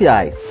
sociais.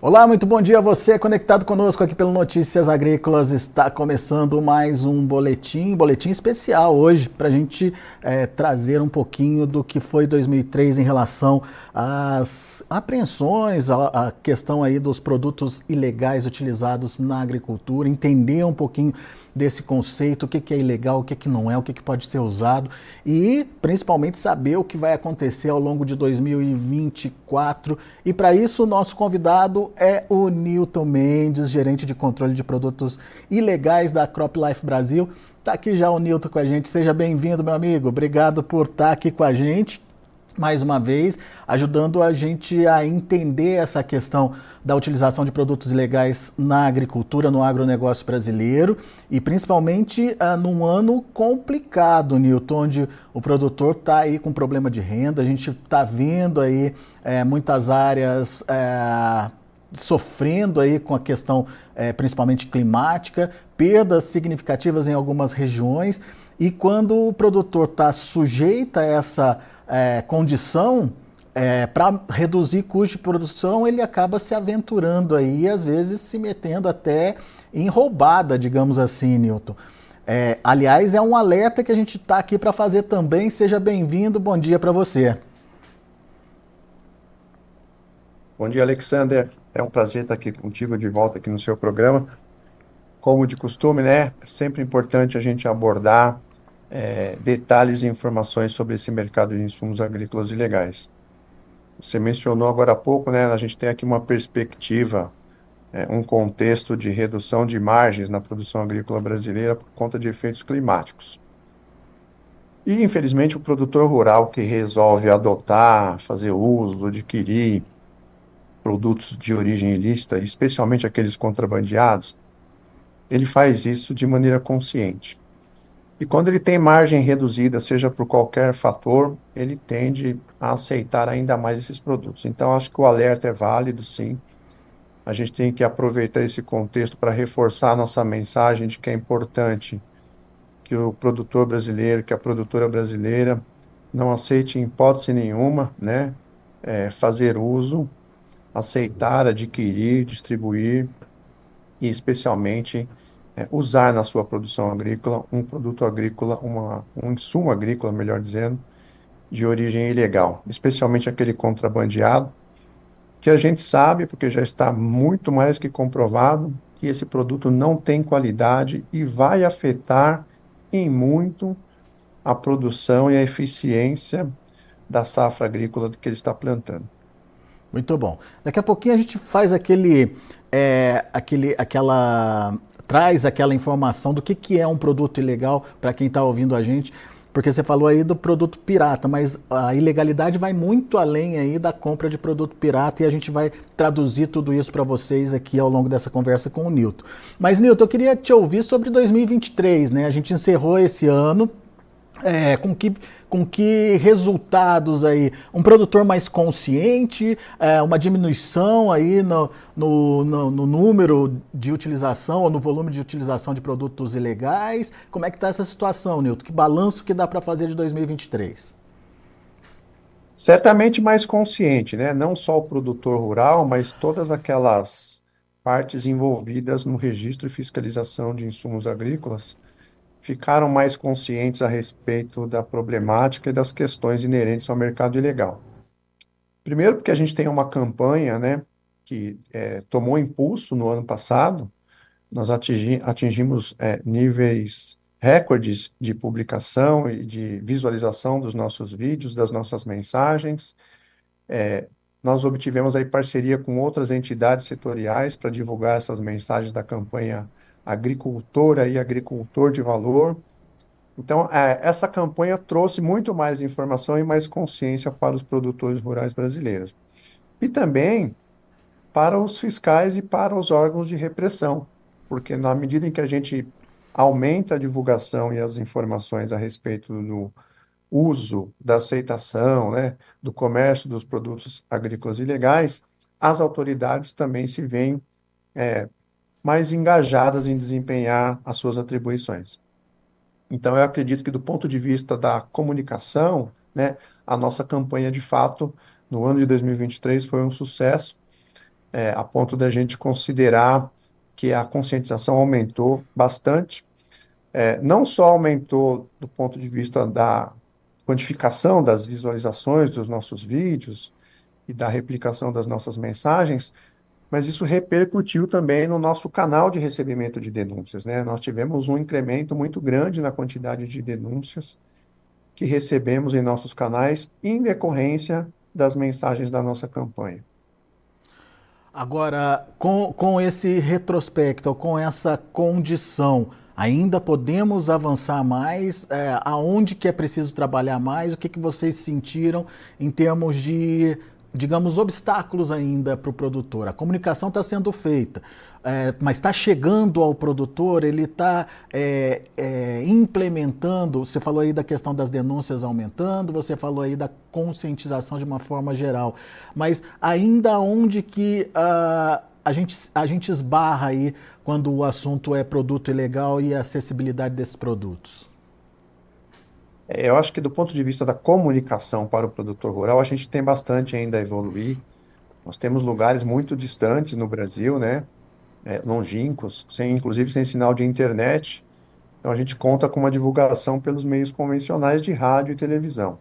Olá, muito bom dia a você conectado conosco aqui pelo Notícias Agrícolas. Está começando mais um boletim, boletim especial hoje para a gente é, trazer um pouquinho do que foi 2003 em relação às apreensões, a, a questão aí dos produtos ilegais utilizados na agricultura, entender um pouquinho desse conceito, o que, que é ilegal, o que, que não é, o que, que pode ser usado e principalmente saber o que vai acontecer ao longo de 2024. E para isso, o nosso convidado é o Newton Mendes, gerente de controle de produtos ilegais da CropLife Brasil. Está aqui já o Newton com a gente. Seja bem-vindo, meu amigo. Obrigado por estar tá aqui com a gente mais uma vez, ajudando a gente a entender essa questão da utilização de produtos ilegais na agricultura, no agronegócio brasileiro e principalmente uh, num ano complicado, Newton, onde o produtor está aí com problema de renda, a gente está vendo aí é, muitas áreas é, sofrendo aí com a questão é, principalmente climática, perdas significativas em algumas regiões e quando o produtor está sujeito a essa é, condição é, para reduzir custo de produção, ele acaba se aventurando aí, às vezes se metendo até em roubada, digamos assim, Newton. É, aliás, é um alerta que a gente está aqui para fazer também. Seja bem-vindo, bom dia para você. Bom dia, Alexander. É um prazer estar aqui contigo de volta aqui no seu programa. Como de costume, né? É sempre importante a gente abordar é, detalhes e informações sobre esse mercado de insumos agrícolas ilegais. Você mencionou agora há pouco, né? A gente tem aqui uma perspectiva, é, um contexto de redução de margens na produção agrícola brasileira por conta de efeitos climáticos. E, infelizmente, o produtor rural que resolve adotar, fazer uso, adquirir produtos de origem ilícita, especialmente aqueles contrabandeados, ele faz isso de maneira consciente. E quando ele tem margem reduzida, seja por qualquer fator, ele tende a aceitar ainda mais esses produtos. Então, acho que o alerta é válido, sim. A gente tem que aproveitar esse contexto para reforçar a nossa mensagem de que é importante que o produtor brasileiro, que a produtora brasileira não aceite em hipótese nenhuma, né, é, fazer uso, aceitar, adquirir, distribuir e especialmente é, usar na sua produção agrícola um produto agrícola, uma, um insumo agrícola, melhor dizendo, de origem ilegal, especialmente aquele contrabandeado, que a gente sabe, porque já está muito mais que comprovado, que esse produto não tem qualidade e vai afetar em muito a produção e a eficiência da safra agrícola que ele está plantando. Muito bom. Daqui a pouquinho a gente faz aquele, é, aquele, aquela traz aquela informação do que, que é um produto ilegal para quem está ouvindo a gente, porque você falou aí do produto pirata, mas a ilegalidade vai muito além aí da compra de produto pirata e a gente vai traduzir tudo isso para vocês aqui ao longo dessa conversa com o Nilton. Mas Nilton, eu queria te ouvir sobre 2023, né? A gente encerrou esse ano é, com que com que resultados aí? Um produtor mais consciente, é, uma diminuição aí no, no, no, no, número de utilização ou no volume de utilização de produtos ilegais? Como é que está essa situação, Nilton? Que balanço que dá para fazer de 2023? Certamente mais consciente, né? Não só o produtor rural, mas todas aquelas partes envolvidas no registro e fiscalização de insumos agrícolas ficaram mais conscientes a respeito da problemática e das questões inerentes ao mercado ilegal. Primeiro, porque a gente tem uma campanha né, que é, tomou impulso no ano passado, nós atingi, atingimos é, níveis recordes de publicação e de visualização dos nossos vídeos, das nossas mensagens. É, nós obtivemos aí parceria com outras entidades setoriais para divulgar essas mensagens da campanha agricultora e agricultor de valor. Então, é, essa campanha trouxe muito mais informação e mais consciência para os produtores rurais brasileiros. E também para os fiscais e para os órgãos de repressão, porque na medida em que a gente aumenta a divulgação e as informações a respeito do uso, da aceitação, né, do comércio dos produtos agrícolas ilegais, as autoridades também se veem é, mais engajadas em desempenhar as suas atribuições. Então, eu acredito que do ponto de vista da comunicação, né, a nossa campanha, de fato, no ano de 2023 foi um sucesso, é, a ponto da gente considerar que a conscientização aumentou bastante. É, não só aumentou do ponto de vista da quantificação das visualizações dos nossos vídeos e da replicação das nossas mensagens, mas isso repercutiu também no nosso canal de recebimento de denúncias. Né? Nós tivemos um incremento muito grande na quantidade de denúncias que recebemos em nossos canais em decorrência das mensagens da nossa campanha. Agora, com, com esse retrospecto, com essa condição, ainda podemos avançar mais? É, aonde que é preciso trabalhar mais? O que, que vocês sentiram em termos de digamos, obstáculos ainda para o produtor. A comunicação está sendo feita, é, mas está chegando ao produtor, ele está é, é, implementando. Você falou aí da questão das denúncias aumentando, você falou aí da conscientização de uma forma geral, mas ainda onde que uh, a, gente, a gente esbarra aí quando o assunto é produto ilegal e acessibilidade desses produtos? É, eu acho que do ponto de vista da comunicação para o produtor rural, a gente tem bastante ainda a evoluir. Nós temos lugares muito distantes no Brasil, né? É, longínquos, sem, inclusive sem sinal de internet. Então a gente conta com uma divulgação pelos meios convencionais de rádio e televisão.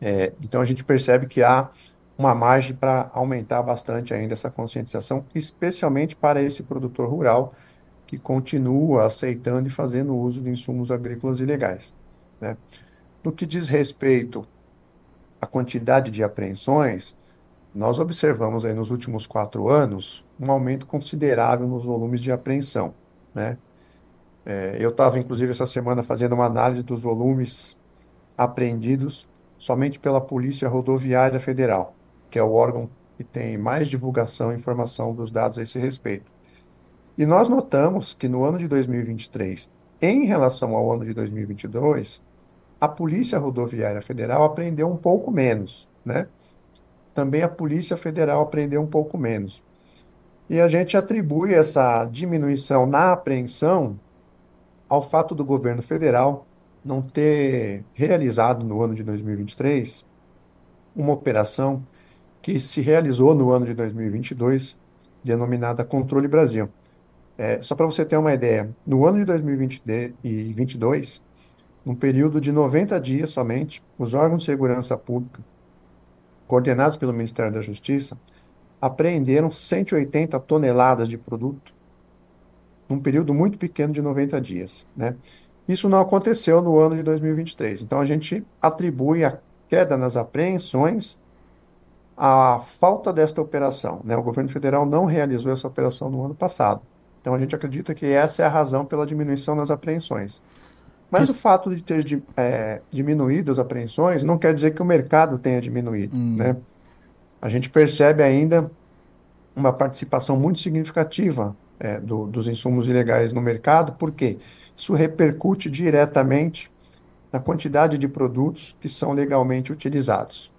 É, então a gente percebe que há uma margem para aumentar bastante ainda essa conscientização, especialmente para esse produtor rural que continua aceitando e fazendo uso de insumos agrícolas ilegais. Né? No que diz respeito à quantidade de apreensões, nós observamos aí nos últimos quatro anos um aumento considerável nos volumes de apreensão. Né? É, eu estava, inclusive, essa semana fazendo uma análise dos volumes apreendidos somente pela Polícia Rodoviária Federal, que é o órgão que tem mais divulgação e informação dos dados a esse respeito. E nós notamos que no ano de 2023, em relação ao ano de 2022, a Polícia Rodoviária Federal apreendeu um pouco menos, né? Também a Polícia Federal apreendeu um pouco menos. E a gente atribui essa diminuição na apreensão ao fato do governo federal não ter realizado no ano de 2023 uma operação que se realizou no ano de 2022, denominada Controle Brasil. É, só para você ter uma ideia, no ano de 2022, num período de 90 dias somente, os órgãos de segurança pública, coordenados pelo Ministério da Justiça, apreenderam 180 toneladas de produto num período muito pequeno de 90 dias. Né? Isso não aconteceu no ano de 2023. Então, a gente atribui a queda nas apreensões à falta desta operação. Né? O governo federal não realizou essa operação no ano passado. Então, a gente acredita que essa é a razão pela diminuição nas apreensões. Mas o fato de ter é, diminuído as apreensões não quer dizer que o mercado tenha diminuído. Hum. Né? A gente percebe ainda uma participação muito significativa é, do, dos insumos ilegais no mercado, porque isso repercute diretamente na quantidade de produtos que são legalmente utilizados.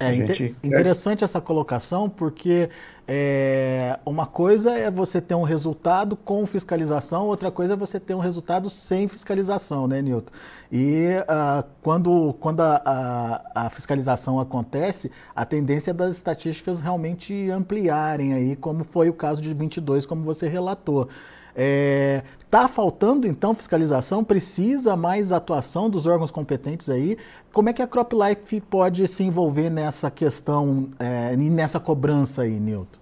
É gente... interessante essa colocação, porque é, uma coisa é você ter um resultado com fiscalização, outra coisa é você ter um resultado sem fiscalização, né, Nilton? E uh, quando, quando a, a, a, fiscalização acontece, a tendência é das estatísticas realmente ampliarem aí, como foi o caso de 22, como você relatou. Está é, tá faltando então fiscalização? Precisa mais atuação dos órgãos competentes aí? Como é que a CropLife pode se envolver nessa questão é, e nessa cobrança aí, Nilton?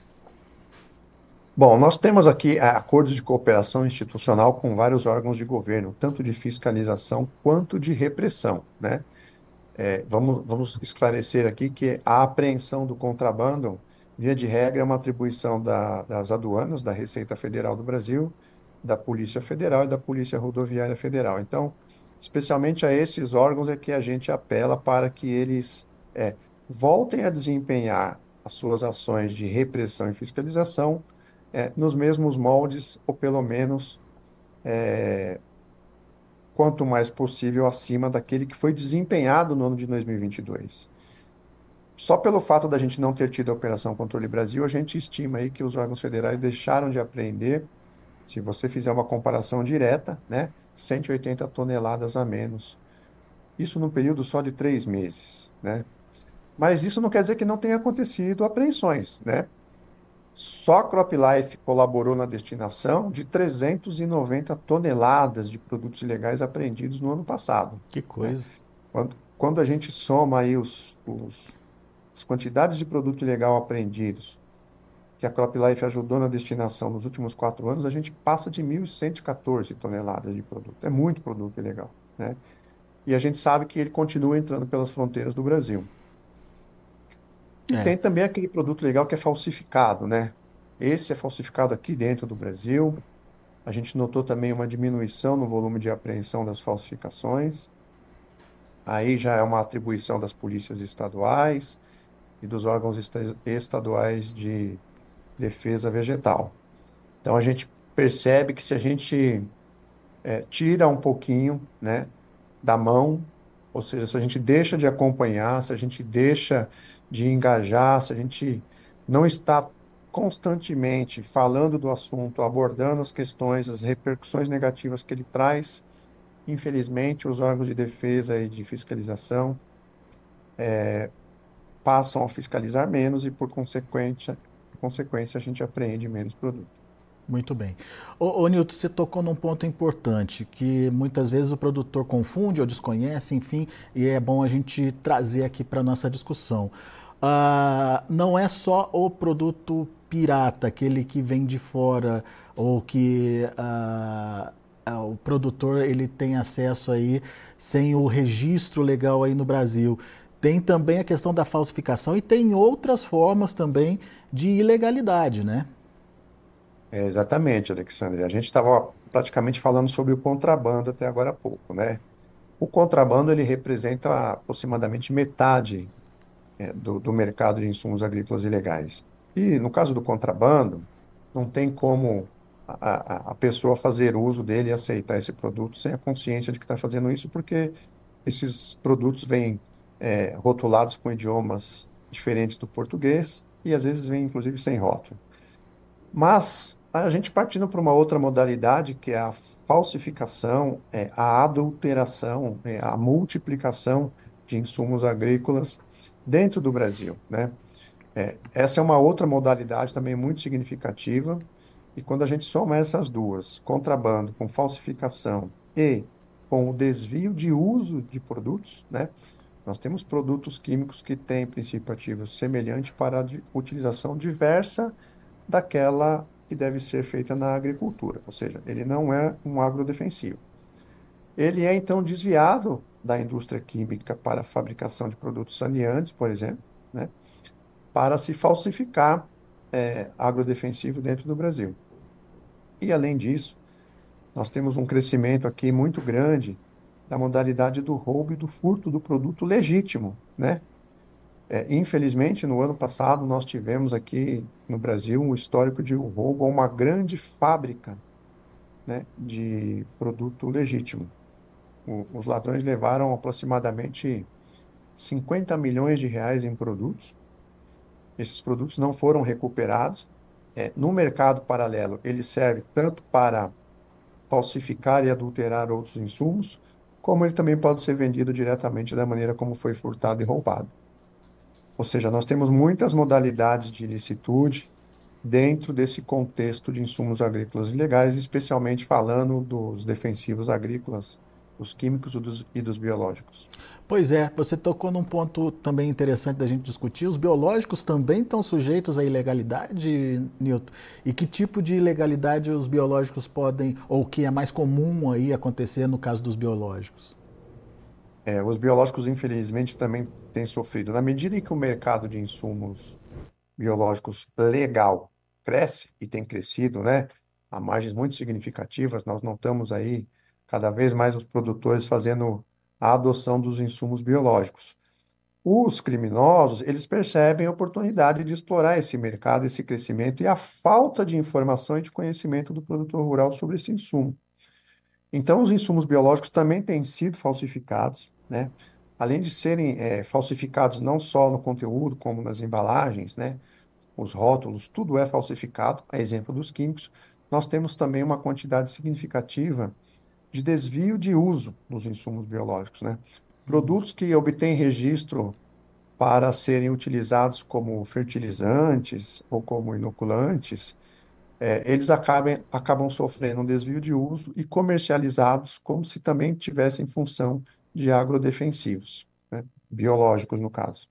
Bom, nós temos aqui é, acordos de cooperação institucional com vários órgãos de governo, tanto de fiscalização quanto de repressão, né? É, vamos, vamos esclarecer aqui que a apreensão do contrabando Via de regra, é uma atribuição da, das aduanas, da Receita Federal do Brasil, da Polícia Federal e da Polícia Rodoviária Federal. Então, especialmente a esses órgãos é que a gente apela para que eles é, voltem a desempenhar as suas ações de repressão e fiscalização é, nos mesmos moldes, ou pelo menos é, quanto mais possível acima daquele que foi desempenhado no ano de 2022. Só pelo fato da gente não ter tido a Operação Controle Brasil, a gente estima aí que os órgãos federais deixaram de apreender, se você fizer uma comparação direta, né, 180 toneladas a menos. Isso num período só de três meses, né? Mas isso não quer dizer que não tenha acontecido apreensões, né? Só a CropLife colaborou na destinação de 390 toneladas de produtos ilegais apreendidos no ano passado. Que coisa. Né? Quando, quando a gente soma aí os, os, as quantidades de produto ilegal apreendidos que a CropLife ajudou na destinação nos últimos quatro anos, a gente passa de 1.114 toneladas de produto. É muito produto ilegal, né? E a gente sabe que ele continua entrando pelas fronteiras do Brasil. E é. tem também aquele produto legal que é falsificado, né? Esse é falsificado aqui dentro do Brasil. A gente notou também uma diminuição no volume de apreensão das falsificações. Aí já é uma atribuição das polícias estaduais e dos órgãos estaduais de defesa vegetal. Então a gente percebe que se a gente é, tira um pouquinho né, da mão, ou seja, se a gente deixa de acompanhar, se a gente deixa de engajar, se a gente não está constantemente falando do assunto, abordando as questões, as repercussões negativas que ele traz, infelizmente os órgãos de defesa e de fiscalização é, passam a fiscalizar menos e, por consequência, consequência, a gente apreende menos produto. Muito bem. Ô, Nilton, você tocou num ponto importante, que muitas vezes o produtor confunde ou desconhece, enfim, e é bom a gente trazer aqui para nossa discussão. Uh, não é só o produto pirata, aquele que vem de fora, ou que uh, uh, o produtor ele tem acesso aí sem o registro legal aí no Brasil. Tem também a questão da falsificação e tem outras formas também de ilegalidade, né? É, exatamente, Alexandre. A gente estava praticamente falando sobre o contrabando até agora há pouco, né? O contrabando ele representa aproximadamente metade é, do, do mercado de insumos agrícolas ilegais. E no caso do contrabando, não tem como a, a, pessoa fazer uso dele e aceitar esse produto sem a consciência de que está fazendo isso, porque esses produtos vêm é, rotulados com idiomas diferentes do português e às vezes vêm inclusive sem rótulo. Mas a gente partindo para uma outra modalidade que é a falsificação, é a adulteração, é a multiplicação de insumos agrícolas dentro do Brasil, né? É, essa é uma outra modalidade também muito significativa e quando a gente soma essas duas, contrabando com falsificação e com o desvio de uso de produtos, né? Nós temos produtos químicos que têm princípio ativo semelhante para a utilização diversa daquela que deve ser feita na agricultura, ou seja, ele não é um agrodefensivo. Ele é então desviado da indústria química para a fabricação de produtos saneantes, por exemplo, né, para se falsificar é, agrodefensivo dentro do Brasil. E além disso, nós temos um crescimento aqui muito grande da modalidade do roubo e do furto do produto legítimo, né? É, infelizmente, no ano passado, nós tivemos aqui no Brasil um histórico de roubo a uma grande fábrica né, de produto legítimo. O, os ladrões levaram aproximadamente 50 milhões de reais em produtos. Esses produtos não foram recuperados. É, no mercado paralelo, ele serve tanto para falsificar e adulterar outros insumos, como ele também pode ser vendido diretamente da maneira como foi furtado e roubado. Ou seja, nós temos muitas modalidades de ilicitude dentro desse contexto de insumos agrícolas ilegais, especialmente falando dos defensivos agrícolas, dos químicos e dos, e dos biológicos. Pois é, você tocou num ponto também interessante da gente discutir. Os biológicos também estão sujeitos à ilegalidade, Newton? E que tipo de ilegalidade os biológicos podem, ou que é mais comum aí acontecer no caso dos biológicos? É, os biológicos, infelizmente, também têm sofrido. Na medida em que o mercado de insumos biológicos legal cresce, e tem crescido, né, a margens muito significativas, nós notamos aí cada vez mais os produtores fazendo a adoção dos insumos biológicos. Os criminosos, eles percebem a oportunidade de explorar esse mercado, esse crescimento e a falta de informação e de conhecimento do produtor rural sobre esse insumo. Então, os insumos biológicos também têm sido falsificados, né? Além de serem é, falsificados não só no conteúdo, como nas embalagens, né? Os rótulos, tudo é falsificado, a exemplo dos químicos. Nós temos também uma quantidade significativa de desvio de uso dos insumos biológicos, né? Produtos que obtêm registro para serem utilizados como fertilizantes ou como inoculantes, é, eles acabam, acabam sofrendo um desvio de uso e comercializados como se também tivessem função de agrodefensivos, né? biológicos no caso.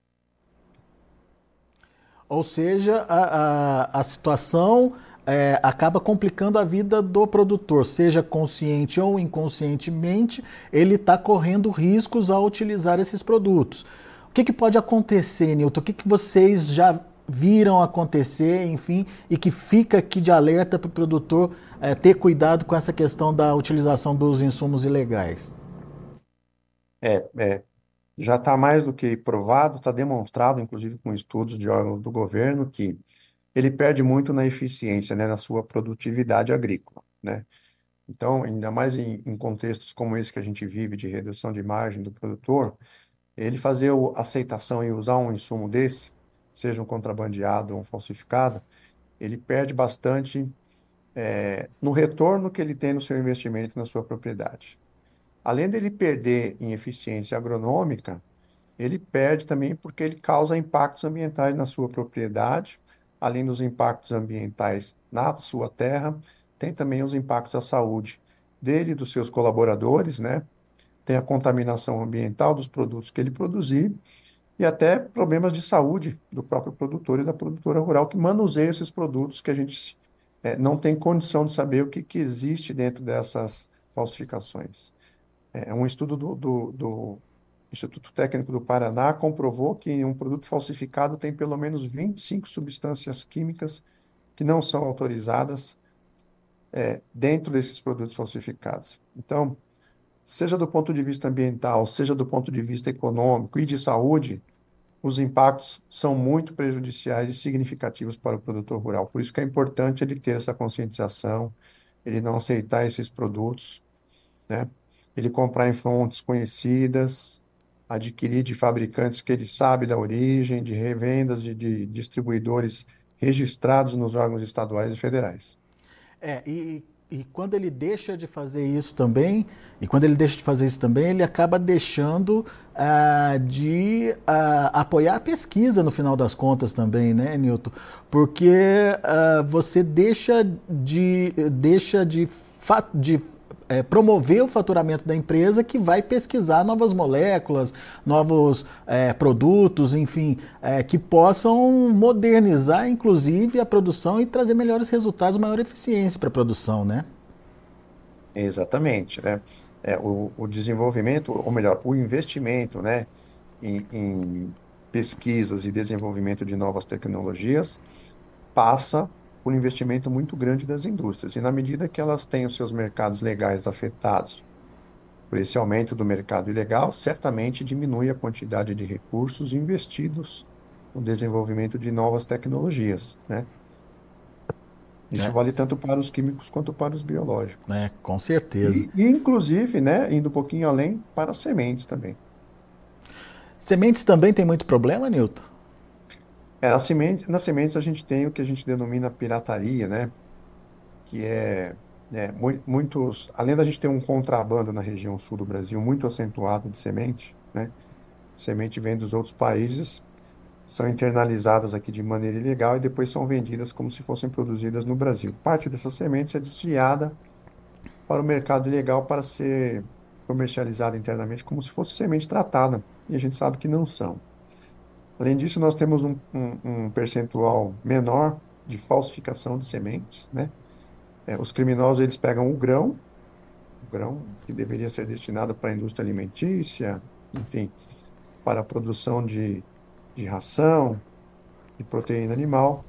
Ou seja, a, a, a situação é, acaba complicando a vida do produtor, seja consciente ou inconscientemente, ele está correndo riscos ao utilizar esses produtos. O que, que pode acontecer, Nilton? O que, que vocês já viram acontecer, enfim, e que fica aqui de alerta para o produtor é, ter cuidado com essa questão da utilização dos insumos ilegais? É, é já está mais do que provado, está demonstrado, inclusive com estudos de órgãos do governo, que ele perde muito na eficiência, né, na sua produtividade agrícola, né? Então, ainda mais em, em contextos como esse que a gente vive de redução de margem do produtor, ele fazer a aceitação e usar um insumo desse, seja um contrabandeado ou um falsificado, ele perde bastante é, no retorno que ele tem no seu investimento na sua propriedade. Além dele perder em eficiência agronômica, ele perde também porque ele causa impactos ambientais na sua propriedade, além dos impactos ambientais na sua terra, tem também os impactos à saúde dele e dos seus colaboradores, né? Tem a contaminação ambiental dos produtos que ele produzir e até problemas de saúde do próprio produtor e da produtora rural que manuseia esses produtos que a gente é, não tem condição de saber o que, que existe dentro dessas falsificações. É, um estudo do, do, do, Instituto Técnico do Paraná comprovou que um produto falsificado tem pelo menos 25 substâncias químicas que não são autorizadas é, dentro desses produtos falsificados. Então, seja do ponto de vista ambiental, seja do ponto de vista econômico e de saúde, os impactos são muito prejudiciais e significativos para o produtor rural. Por isso que é importante ele ter essa conscientização, ele não aceitar esses produtos, né? Ele comprar em fontes conhecidas, adquirir de fabricantes que ele sabe da origem, de revendas de, de distribuidores registrados nos órgãos estaduais e federais. É, e, e quando ele deixa de fazer isso também, e quando ele deixa de fazer isso também, ele acaba deixando uh, de uh, apoiar a pesquisa no final das contas também, né, Newton? Porque uh, você deixa de, deixa de, de é, promover o faturamento da empresa que vai pesquisar novas moléculas, novos é, produtos, enfim, é, que possam modernizar, inclusive, a produção e trazer melhores resultados, maior eficiência para a produção, né? Exatamente, né? É, o, o, desenvolvimento, ou melhor, o investimento, né, em, em pesquisas e desenvolvimento de novas tecnologias passa por um investimento muito grande das indústrias. E na medida que elas têm os seus mercados legais afetados por esse aumento do mercado ilegal, certamente diminui a quantidade de recursos investidos no desenvolvimento de novas tecnologias, né? Isso é. vale tanto para os químicos quanto para os biológicos. É, com certeza. E, inclusive, né, indo um pouquinho além, para as sementes também. Sementes também tem muito problema, Nilton? É, nas sementes, nas sementes a gente tem o que a gente denomina pirataria, né? Que é, é muitos, além da gente ter um contrabando na região sul do Brasil muito acentuado de semente, né? Semente vem dos outros países, são internalizadas aqui de maneira ilegal e depois são vendidas como se fossem produzidas no Brasil. Parte dessas sementes é desviada para o mercado ilegal para ser comercializada internamente como se fosse semente tratada. E a gente sabe que não são. Além disso, nós temos um, um, um percentual menor de falsificação de sementes, né? É, os criminosos eles pegam o grão, o grão que deveria ser destinado para a indústria alimentícia, enfim, para a produção de, de ração, de proteína animal,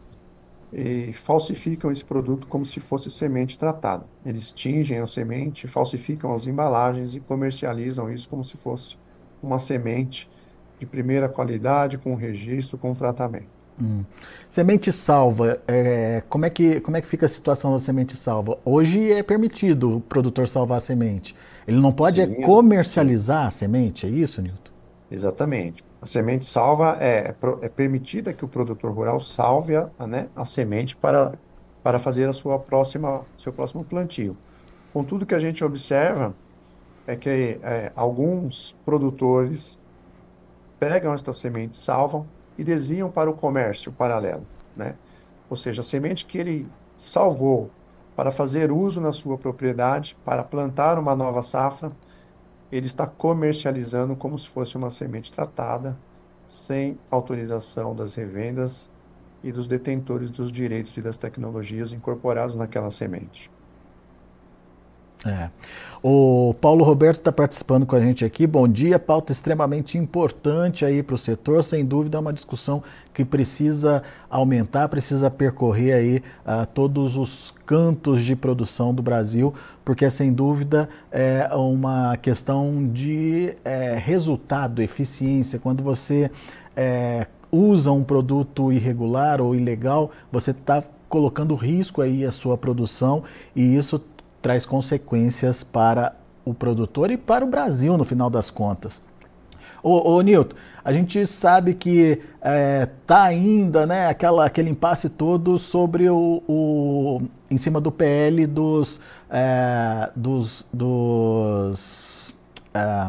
e falsificam esse produto como se fosse semente tratada. Eles tingem a semente, falsificam as embalagens e comercializam isso como se fosse uma semente de primeira qualidade, com registro, com tratamento. Hum. Semente salva, é, como, é que, como é que fica a situação da semente salva? Hoje é permitido o produtor salvar a semente. Ele não pode Sim, é comercializar a semente, é isso, Nilton? Exatamente. A semente salva é, é permitida que o produtor rural salve a, né, a semente para, para fazer a sua próxima, seu próximo plantio. Contudo, o que a gente observa é que é, alguns produtores pegam estas sementes, salvam e desviam para o comércio paralelo, né? Ou seja, a semente que ele salvou para fazer uso na sua propriedade, para plantar uma nova safra, ele está comercializando como se fosse uma semente tratada, sem autorização das revendas e dos detentores dos direitos e das tecnologias incorporados naquela semente. É. O Paulo Roberto está participando com a gente aqui. Bom dia, pauta extremamente importante aí para o setor. Sem dúvida, é uma discussão que precisa aumentar, precisa percorrer aí uh, todos os cantos de produção do Brasil, porque sem dúvida é uma questão de é, resultado, eficiência. Quando você é, usa um produto irregular ou ilegal, você está colocando risco aí a sua produção e isso traz consequências para o produtor e para o Brasil, no final das contas. Ô, ô Nilton, a gente sabe que é, tá ainda né, aquela, aquele impasse todo sobre o, o em cima do PL dos, é, dos, dos é,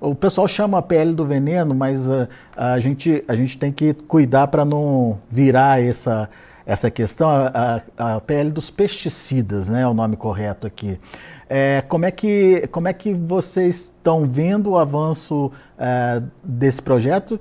o pessoal chama PL do veneno, mas a, a, gente, a gente tem que cuidar para não virar essa, essa questão, a, a, PL dos pesticidas, né, é o nome correto aqui. É, como, é que, como é que vocês estão vendo o avanço é, desse projeto,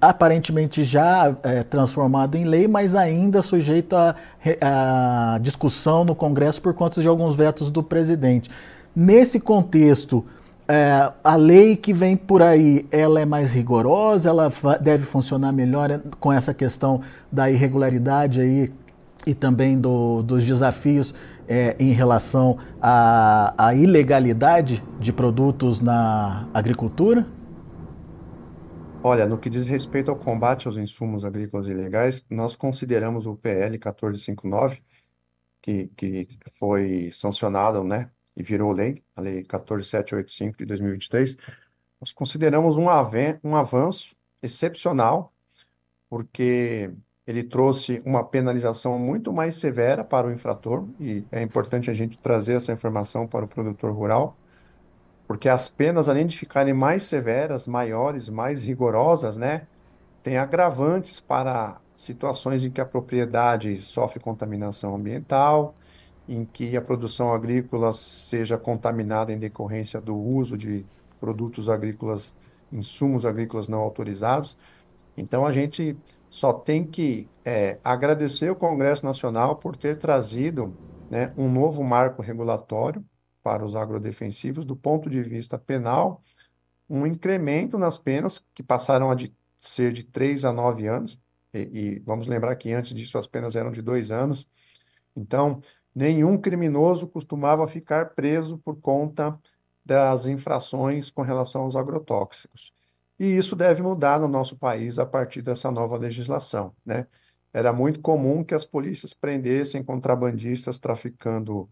aparentemente já é, transformado em lei, mas ainda sujeito a, a discussão no Congresso por conta de alguns vetos do presidente. Nesse contexto, é, a lei que vem por aí, ela é mais rigorosa, ela deve funcionar melhor com essa questão da irregularidade aí e também do, dos desafios é, em relação à, à ilegalidade de produtos na agricultura? Olha, no que diz respeito ao combate aos insumos agrícolas ilegais, nós consideramos o PL 1459, que, que foi sancionado, né, e virou lei, a Lei 14785 de 2023, nós consideramos um, um avanço excepcional, porque ele trouxe uma penalização muito mais severa para o infrator, e é importante a gente trazer essa informação para o produtor rural, porque as penas, além de ficarem mais severas, maiores, mais rigorosas, né, tem agravantes para situações em que a propriedade sofre contaminação ambiental, em que a produção agrícola seja contaminada em decorrência do uso de produtos agrícolas, insumos agrícolas não autorizados. Então, a gente só tem que é, agradecer o Congresso Nacional por ter trazido né, um novo marco regulatório para os agrodefensivos do ponto de vista penal, um incremento nas penas que passaram a de ser de 3 a 9 anos, e, e vamos lembrar que antes disso as penas eram de 2 anos. Então, nenhum criminoso costumava ficar preso por conta das infrações com relação aos agrotóxicos. E isso deve mudar no nosso país a partir dessa nova legislação, né? Era muito comum que as polícias prendessem contrabandistas traficando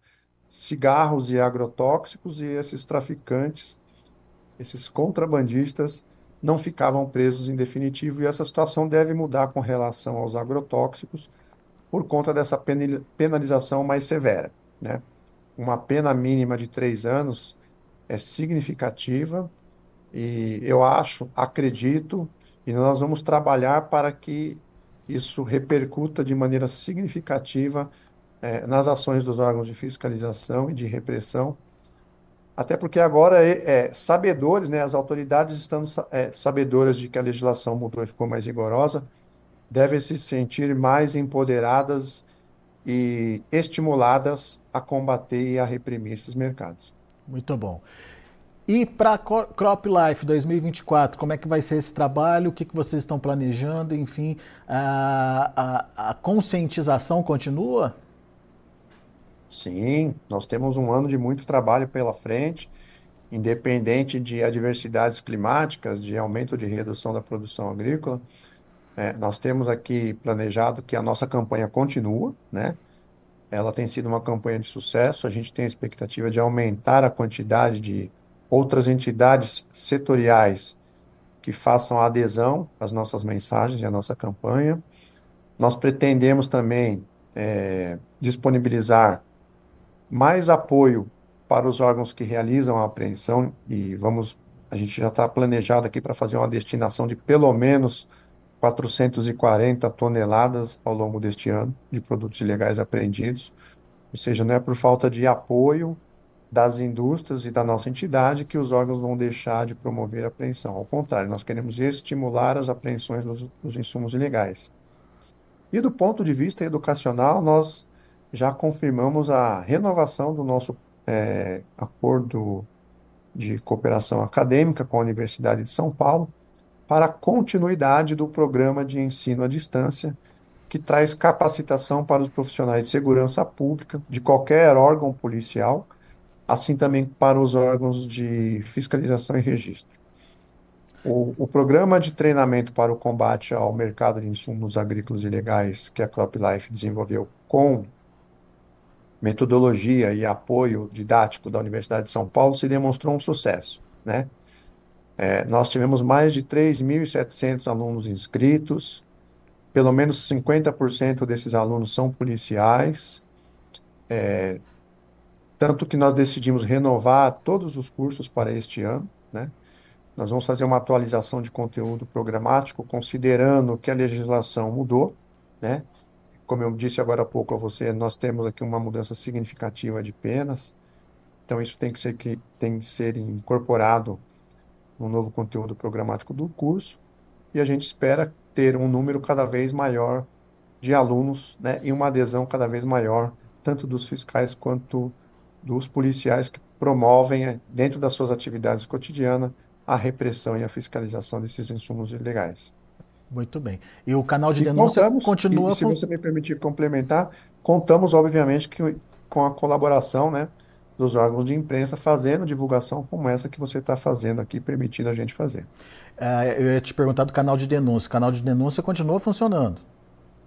cigarros e agrotóxicos e esses traficantes, esses contrabandistas, não ficavam presos em definitivo e essa situação deve mudar com relação aos agrotóxicos por conta dessa penalização mais severa. Né? Uma pena mínima de três anos é significativa e eu acho, acredito, e nós vamos trabalhar para que isso repercuta de maneira significativa é, nas ações dos órgãos de fiscalização e de repressão, até porque agora é, é sabedores, né, as autoridades estão é, sabedoras de que a legislação mudou e ficou mais rigorosa, devem se sentir mais empoderadas e estimuladas a combater e a reprimir esses mercados. Muito bom. E para Crop Life 2024, como é que vai ser esse trabalho? O que, que vocês estão planejando? Enfim, a, a, a conscientização continua? Sim, nós temos um ano de muito trabalho pela frente, independente de adversidades climáticas, de aumento de redução da produção agrícola. É, nós temos aqui planejado que a nossa campanha continua, né? Ela tem sido uma campanha de sucesso. A gente tem a expectativa de aumentar a quantidade de outras entidades setoriais que façam adesão às nossas mensagens e à nossa campanha. Nós pretendemos também é, disponibilizar mais apoio para os órgãos que realizam a apreensão e vamos, a gente já está planejado aqui para fazer uma destinação de pelo menos 440 toneladas ao longo deste ano de produtos ilegais apreendidos. Ou seja, não é por falta de apoio das indústrias e da nossa entidade que os órgãos vão deixar de promover a apreensão. Ao contrário, nós queremos estimular as apreensões dos, dos insumos ilegais. E do ponto de vista educacional, nós já confirmamos a renovação do nosso é, acordo de cooperação acadêmica com a Universidade de São Paulo para a continuidade do programa de ensino à distância, que traz capacitação para os profissionais de segurança pública de qualquer órgão policial assim também para os órgãos de fiscalização e registro. O, o, programa de treinamento para o combate ao mercado de insumos agrícolas ilegais que a CropLife desenvolveu com metodologia e apoio didático da Universidade de São Paulo se demonstrou um sucesso, né? É, nós tivemos mais de 3.700 alunos inscritos, pelo menos 50% desses alunos são policiais, é, tanto que nós decidimos renovar todos os cursos para este ano, né? Nós vamos fazer uma atualização de conteúdo programático, considerando que a legislação mudou, né? Como eu disse agora há pouco a você, nós temos aqui uma mudança significativa de penas, então isso tem que ser, que, tem que ser incorporado no novo conteúdo programático do curso, e a gente espera ter um número cada vez maior de alunos, né? E uma adesão cada vez maior, tanto dos fiscais quanto dos policiais que promovem, eh, dentro das suas atividades cotidianas, a repressão e a fiscalização desses insumos ilegais. Muito bem. E o canal de e denúncia contamos, continua... E, se você me permitir complementar, contamos, obviamente, que, com a colaboração né, dos órgãos de imprensa fazendo divulgação como essa que você está fazendo aqui, permitindo a gente fazer. É, eu ia te perguntar do canal de denúncia. O canal de denúncia continua funcionando?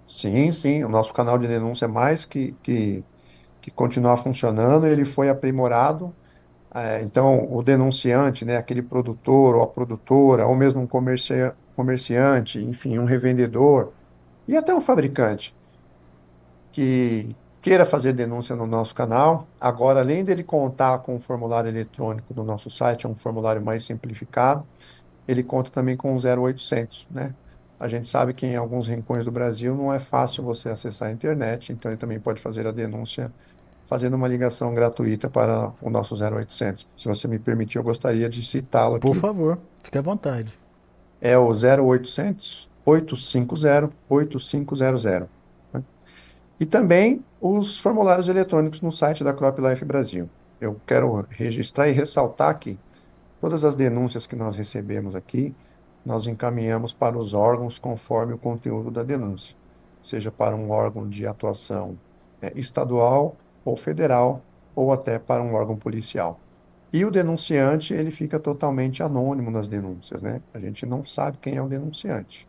Sim, sim. O nosso canal de denúncia é mais que, que que continuar funcionando, ele foi aprimorado. É, então, o denunciante, né, aquele produtor ou a produtora, ou mesmo um comercia, comerciante, enfim, um revendedor, e até um fabricante, que queira fazer denúncia no nosso canal, agora, além dele contar com o formulário eletrônico do nosso site, é um formulário mais simplificado, ele conta também com o 0800, né? A gente sabe que em alguns rincões do Brasil não é fácil você acessar a internet, então ele também pode fazer a denúncia fazendo uma ligação gratuita para o nosso 0800. Se você me permitir, eu gostaria de citá-lo aqui. Por favor, fique à vontade. É o 0800 850 8500. E também os formulários eletrônicos no site da Crop Life Brasil. Eu quero registrar e ressaltar que todas as denúncias que nós recebemos aqui, nós encaminhamos para os órgãos conforme o conteúdo da denúncia, seja para um órgão de atuação é, estadual ou federal ou até para um órgão policial. E o denunciante, ele fica totalmente anônimo nas denúncias, né? A gente não sabe quem é o denunciante.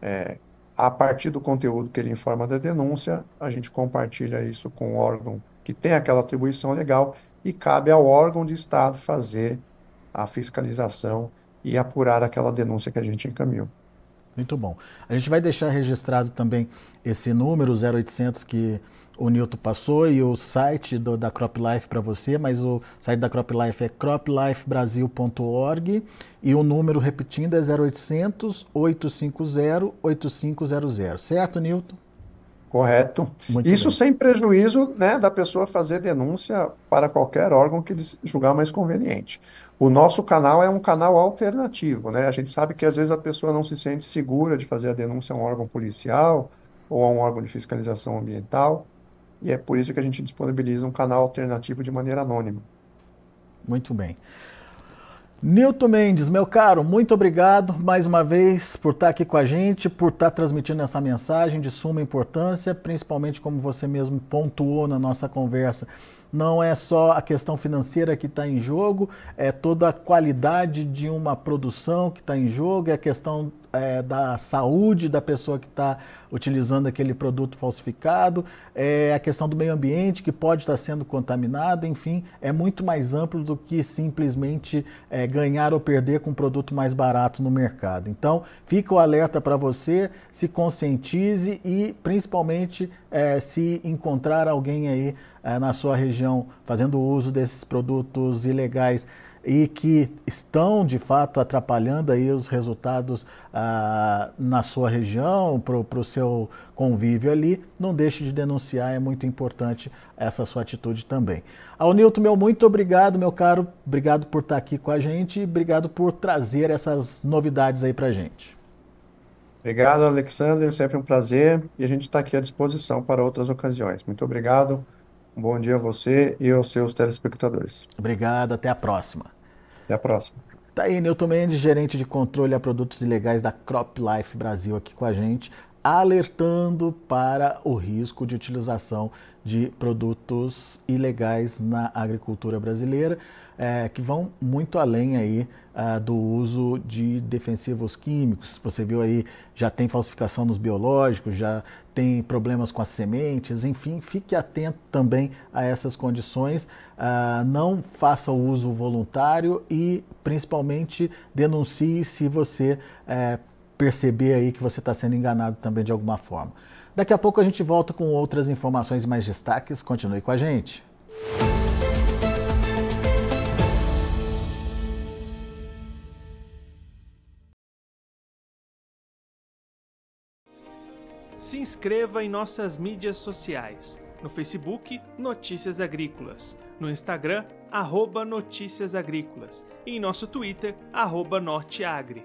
É, a partir do conteúdo que ele informa da denúncia, a gente compartilha isso com o órgão que tem aquela atribuição legal e cabe ao órgão de Estado fazer a fiscalização e apurar aquela denúncia que a gente encaminhou. Muito bom. A gente vai deixar registrado também esse número 0800 que o Nilton passou e o site do, da CropLife para você, mas o site da CropLife é croplifebrasil.org e o número, repetindo, é 0800 850 8500. Certo, Nilton? Correto. Muito Isso bem. sem prejuízo né, da pessoa fazer denúncia para qualquer órgão que julgar mais conveniente. O nosso canal é um canal alternativo, né? A gente sabe que às vezes a pessoa não se sente segura de fazer a denúncia a um órgão policial ou a um órgão de fiscalização ambiental. E é por isso que a gente disponibiliza um canal alternativo de maneira anônima. Muito bem. Nilton Mendes, meu caro, muito obrigado mais uma vez por estar aqui com a gente, por estar transmitindo essa mensagem de suma importância, principalmente como você mesmo pontuou na nossa conversa. Não é só a questão financeira que está em jogo, é toda a qualidade de uma produção que está em jogo, é a questão é, da saúde da pessoa que está utilizando aquele produto falsificado, é, a questão do meio ambiente que pode estar sendo contaminado, enfim, é muito mais amplo do que simplesmente é, ganhar ou perder com um produto mais barato no mercado. Então, fica o alerta para você, se conscientize e principalmente é, se encontrar alguém aí é, na sua região fazendo uso desses produtos ilegais e que estão de fato atrapalhando aí os resultados ah, na sua região, para o seu convívio ali, não deixe de denunciar, é muito importante essa sua atitude também. Ao Nilton, meu muito obrigado, meu caro, obrigado por estar aqui com a gente e obrigado por trazer essas novidades aí para a gente. Obrigado, Alexandre, sempre um prazer e a gente está aqui à disposição para outras ocasiões. Muito obrigado. Um bom dia a você e aos seus telespectadores. Obrigado, até a próxima. Até a próxima. Tá aí, Newton Mendes, gerente de controle a produtos ilegais da Crop Life Brasil aqui com a gente, alertando para o risco de utilização de produtos ilegais na agricultura brasileira é, que vão muito além aí uh, do uso de defensivos químicos. Você viu aí, já tem falsificação nos biológicos, já tem problemas com as sementes, enfim, fique atento também a essas condições. Uh, não faça o uso voluntário e, principalmente, denuncie se você uh, perceber aí que você está sendo enganado também de alguma forma. Daqui a pouco a gente volta com outras informações e mais destaques. Continue com a gente. Se inscreva em nossas mídias sociais. No Facebook, Notícias Agrícolas. No Instagram, arroba Notícias Agrícolas. E em nosso Twitter, arroba Norteagri.